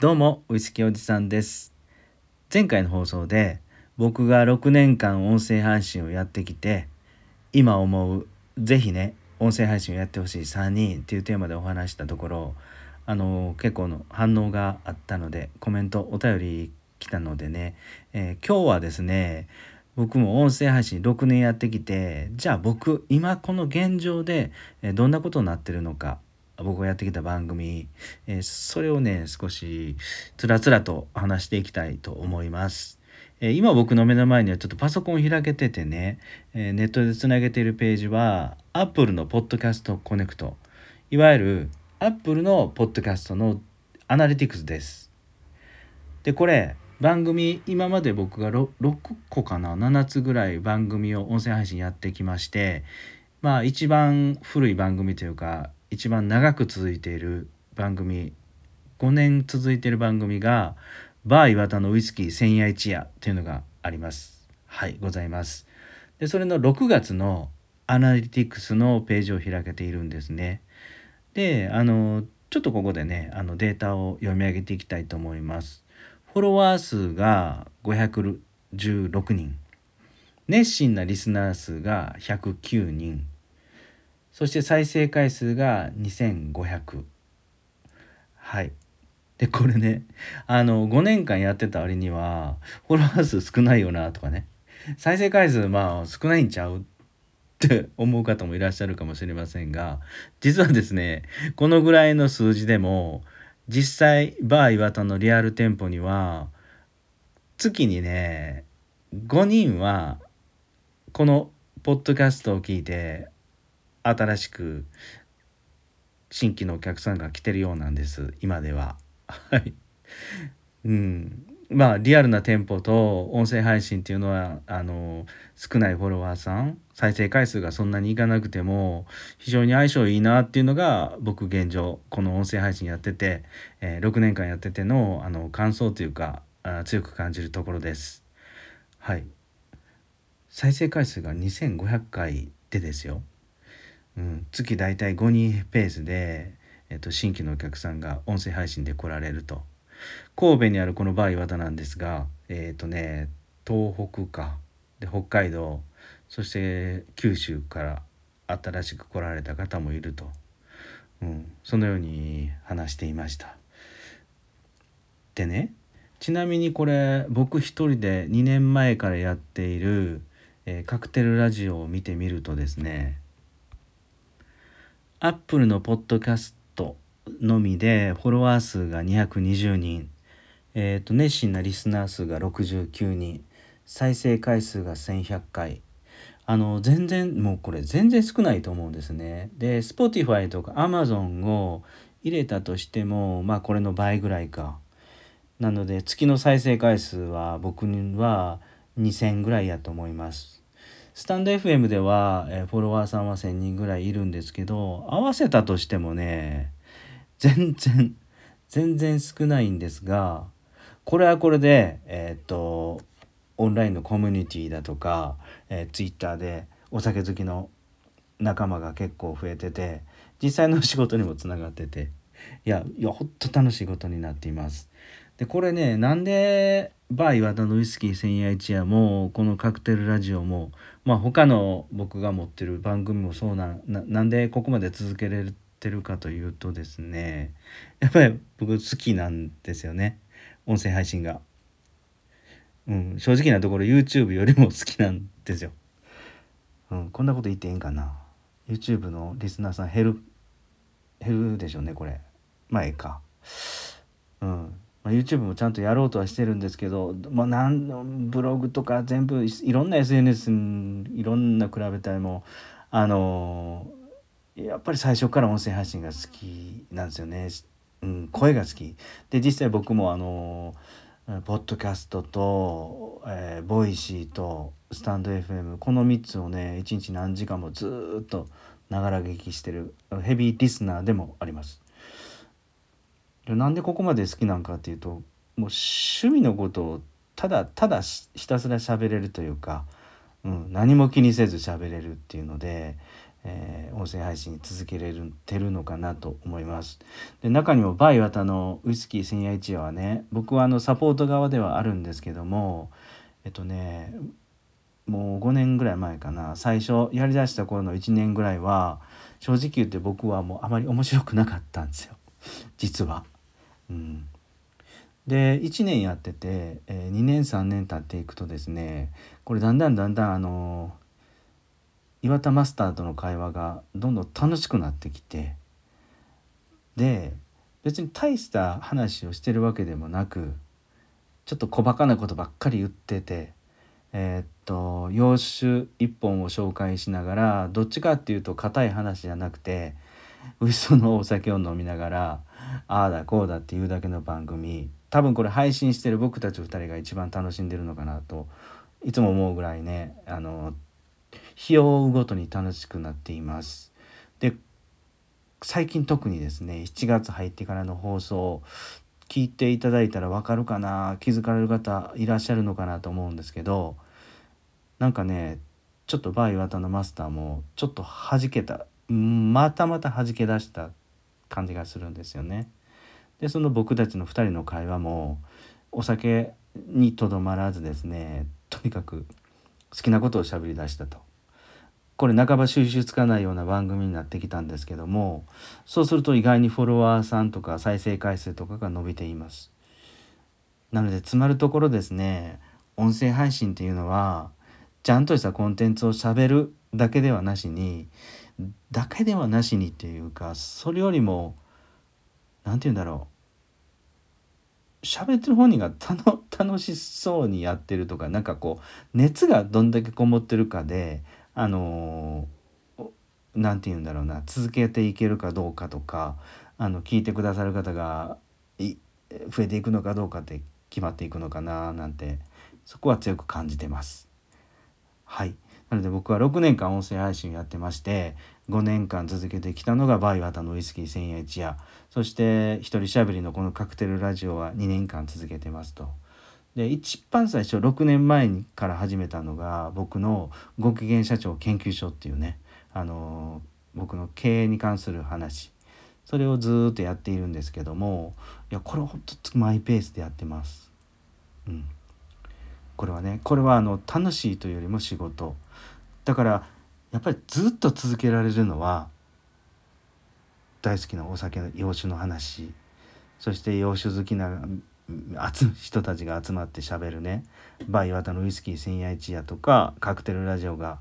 どうも、ウイスキーおじさんです。前回の放送で僕が6年間音声配信をやってきて、今思う、ぜひね、音声配信をやってほしい3人っていうテーマでお話したところ、あの、結構の反応があったので、コメント、お便り来たのでね、えー、今日はですね、僕も音声配信6年やってきて、じゃあ僕、今この現状でどんなことになってるのか、僕がやってきた番組、えー、それをね少しつらつらと話していきたいと思います。え、今僕の目の前にはちょっとパソコン開けててね、え、ネットでつなげているページは Apple の Podcast Connect いわゆる Apple の Podcast のアナリティクスです。でこれ番組今まで僕が 6, 6個かな7つぐらい番組を音声配信やってきましてまあ一番古い番組というか一番長く続いている番組5年続いている番組がバー岩田のウイスキー千夜一夜というのがあります。はいございます。でそれの6月のアナリティクスのページを開けているんですね。であのちょっとここでねあのデータを読み上げていきたいと思います。フォロワー数が516人。熱心なリスナー数が109人。そして再生回数が2500はい。でこれねあの5年間やってた割にはフォロワー数少ないよなとかね。再生回数まあ少ないんちゃうって 思う方もいらっしゃるかもしれませんが実はですねこのぐらいの数字でも実際バー岩田のリアル店舗には月にね5人はこのポッドキャストを聞いて新しく新規のお客さんが来てるようなんです今では。はい。うん。まあリアルな店舗と音声配信っていうのはあの少ないフォロワーさん再生回数がそんなにいかなくても非常に相性いいなっていうのが僕現状この音声配信やってて、えー、6年間やっててのあの感想というかあ強く感じるところです。はい再生回数が2500回でですよ。うん、月大体5人ペースで、えっと、新規のお客さんが音声配信で来られると。神戸にあるこのバー岩田なんですがえっ、とね東北か。で北海道。そして九州から新しく来られた方もいると、うん、そのように話していました。でねちなみにこれ僕一人で2年前からやっている、えー、カクテルラジオを見てみるとですねアップルのポッドキャストのみでフォロワー数が220人、えーと、熱心なリスナー数が69人再生回数が1100回あの全然もうこれ全然少ないと思うんですね。で Spotify とか Amazon を入れたとしてもまあこれの倍ぐらいか。なので月の再生回数は僕には2000ぐらいやと思います。スタンド FM では、え、フォロワーさんは1,000人ぐらいいるんですけど合わせたとしてもね全然全然少ないんですがこれはこれでえっ、とオンラインのコミュニティだとか、えー、Twitter でお酒好きの仲間が結構増えてて実際の仕事にもつながってていやいやほんと楽しいことになっています。でこれねなんでバー岩田のウイスキー千夜一夜もこのカクテルラジオもまあ他の僕が持ってる番組もそうななんでここまで続けられてるかというとですねやっぱり僕好きなんですよね音声配信が。うん、正直なところ YouTube よりも好きなんですよ。うん、こんなこと言っていいんかな YouTube のリスナーさん減る減るでしょうねこれまあええか。うんまあ、YouTube もちゃんとやろうとはしてるんですけど、まあ、なんブログとか全部いろんな SNS いろんな比べたりもあのやっぱり最初から音声配信が好きなんですよね、うん、声が好きで実際僕もあのポッドキャストと、えー、 Voicy と stand.fm この3つをね一日何時間もずっとながら聞きしてるヘビーリスナーでもあります。なんでここまで好きなんかっていうともう趣味のことをただただひたすら喋れるというか、うん、何も気にせず喋れるっていうのでえー、音声配信続けれてるのかなと思います。で中にもバイワタのウイスキー千夜一夜はね僕はあのサポート側ではあるんですけどもえっとねもう5年ぐらい前かな最初やりだした頃の1年ぐらいは正直言って僕はもうあまり面白くなかったんですよ実は。で1年やってて、え、2年3年経っていくとですねこれだんだんだんだんあの岩田マスターとの会話がどんどん楽しくなってきてで別に大した話をしてるわけでもなくちょっと小バカなことばっかり言っててえー、っと洋酒一本を紹介しながらどっちかっていうと硬い話じゃなくて嘘のお酒を飲みながらああだこうだっていうだけの番組多分これ配信してる僕たち2人が一番楽しんでるのかなといつも思うぐらいねあの日を追うごとに楽しくなっています。で最近特にですね7月入ってからの放送聞いていただいたら分かるかな気づかれる方いらっしゃるのかなと思うんですけどなんかねちょっとバイワタのマスターもちょっと弾けたまたまた弾け出した感じがするんですよね。でその僕たちの2人の会話もお酒にとどまらずですねとにかく好きなことをしゃべり出したと。これ半ば収集つかないような番組になってきたんですけどもそうすると意外にフォロワーさんとか再生回数とかが伸びていますなのでつまるところですね音声配信っていうのはちゃんとしたコンテンツをしゃべるだけではなしにだけではなしにっていうかそれよりも何て言うんだろう喋ってる本人が 楽しそうにやってるとかなんかこう熱がどんだけこもってるかであの何て言うんだろうな続けていけるかどうかとかあの聞いてくださる方が増えていくのかどうかって決まっていくのかななんてそこは強く感じてます。はいなので僕は6年間音声配信をやってまして5年間続けてきたのがバイワタのウイスキー千夜一夜そして一人しゃべりのこのカクテルラジオは2年間続けてますと。で一番最初6年前から始めたのが僕のご機嫌社長研究所っていうねあの僕の経営に関する話それをずっとやっているんですけどもいやこれは本当マイペースでやってます。うん、これはねこれはあの楽しいというよりも仕事だからやっぱりずっと続けられるのは大好きなお酒の洋酒の話。そして洋酒好きな人たちが集まってしゃべるね。バイワタのウイスキー千夜一夜とかカクテルラジオが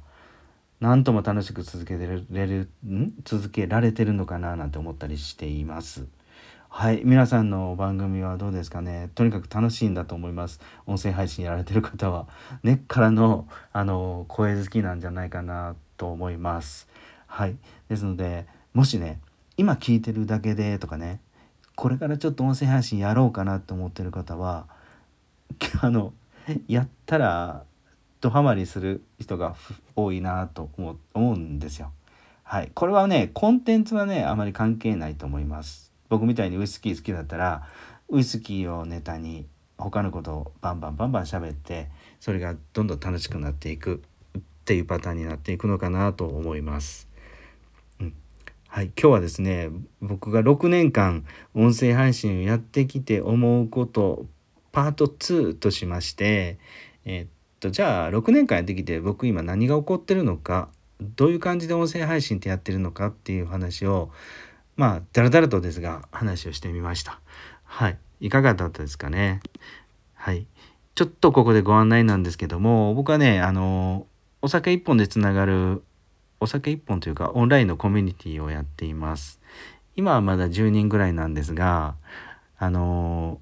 何とも楽しく続けてれるん？続けられてるのかな？なんて思ったりしています。はい皆さんの番組はどうですかね？とにかく楽しいんだと思います。音声配信やられてる方は。根っからのあの声好きなんじゃないかなと思います。はい。ですのでもしね今聞いてるだけでとかねこれからちょっと音声配信やろうかなと思ってる方は あのやったらドハマりする人が多いなと思うんですよ。はい、これはねコンテンツはねあまり関係ないと思います。僕みたいにウイスキー好きだったらウイスキーをネタに他のことをバンバンバンバン喋ってそれがどんどん楽しくなっていくっていうパターンになっていくのかなと思います。はい、今日はですね僕が6年間音声配信をやってきて思うことパート2としましてえー、っとじゃあ6年間やってきて僕今何が起こってるのかどういう感じで音声配信ってやってるのかっていう話をまあだらだらとですが話をしてみました。はいいかがだったですかね？はいちょっとここでご案内なんですけども僕はねあのお酒一本でつながるお酒一本というかオンラインのコミュニティをやっています。今はまだ10人ぐらいなんですが、あの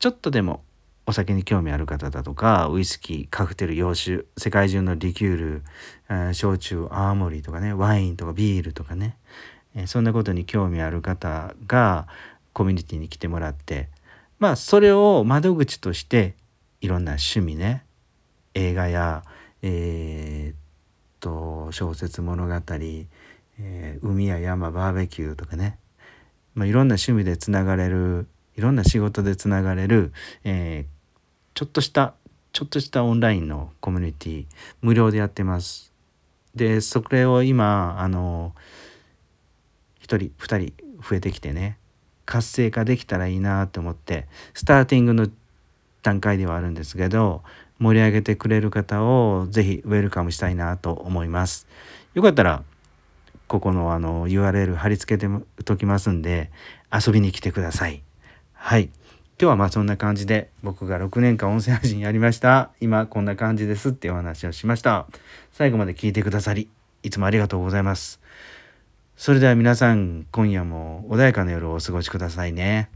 ちょっとでもお酒に興味ある方だとかウイスキーカクテル洋酒世界中のリキュール、えー、焼酎泡盛とかねワインとかビールとかね、えー、そんなことに興味ある方がコミュニティに来てもらってまあそれを窓口としていろんな趣味ね映画や、えー、と小説物語、えー、海や山バーベキューとかね、まあ、いろんな趣味でつながれるいろんな仕事でつながれる、えー、ちょっとしたちょっとしたオンラインのコミュニティ無料でやってます。でそれを今あの1人2人増えてきてね活性化できたらいいなと思ってスターティングの段階ではあるんですけど盛り上げてくれる方をぜひウェルカムしたいなと思います。よかったらここのあの URL 貼り付けてときますんで遊びに来てください。はい。今日はまあそんな感じで僕が6年間音声配信やりました。今こんな感じですってお話をしました。最後まで聞いてくださりいつもありがとうございます。それでは皆さん今夜も穏やかな夜をお過ごしくださいね。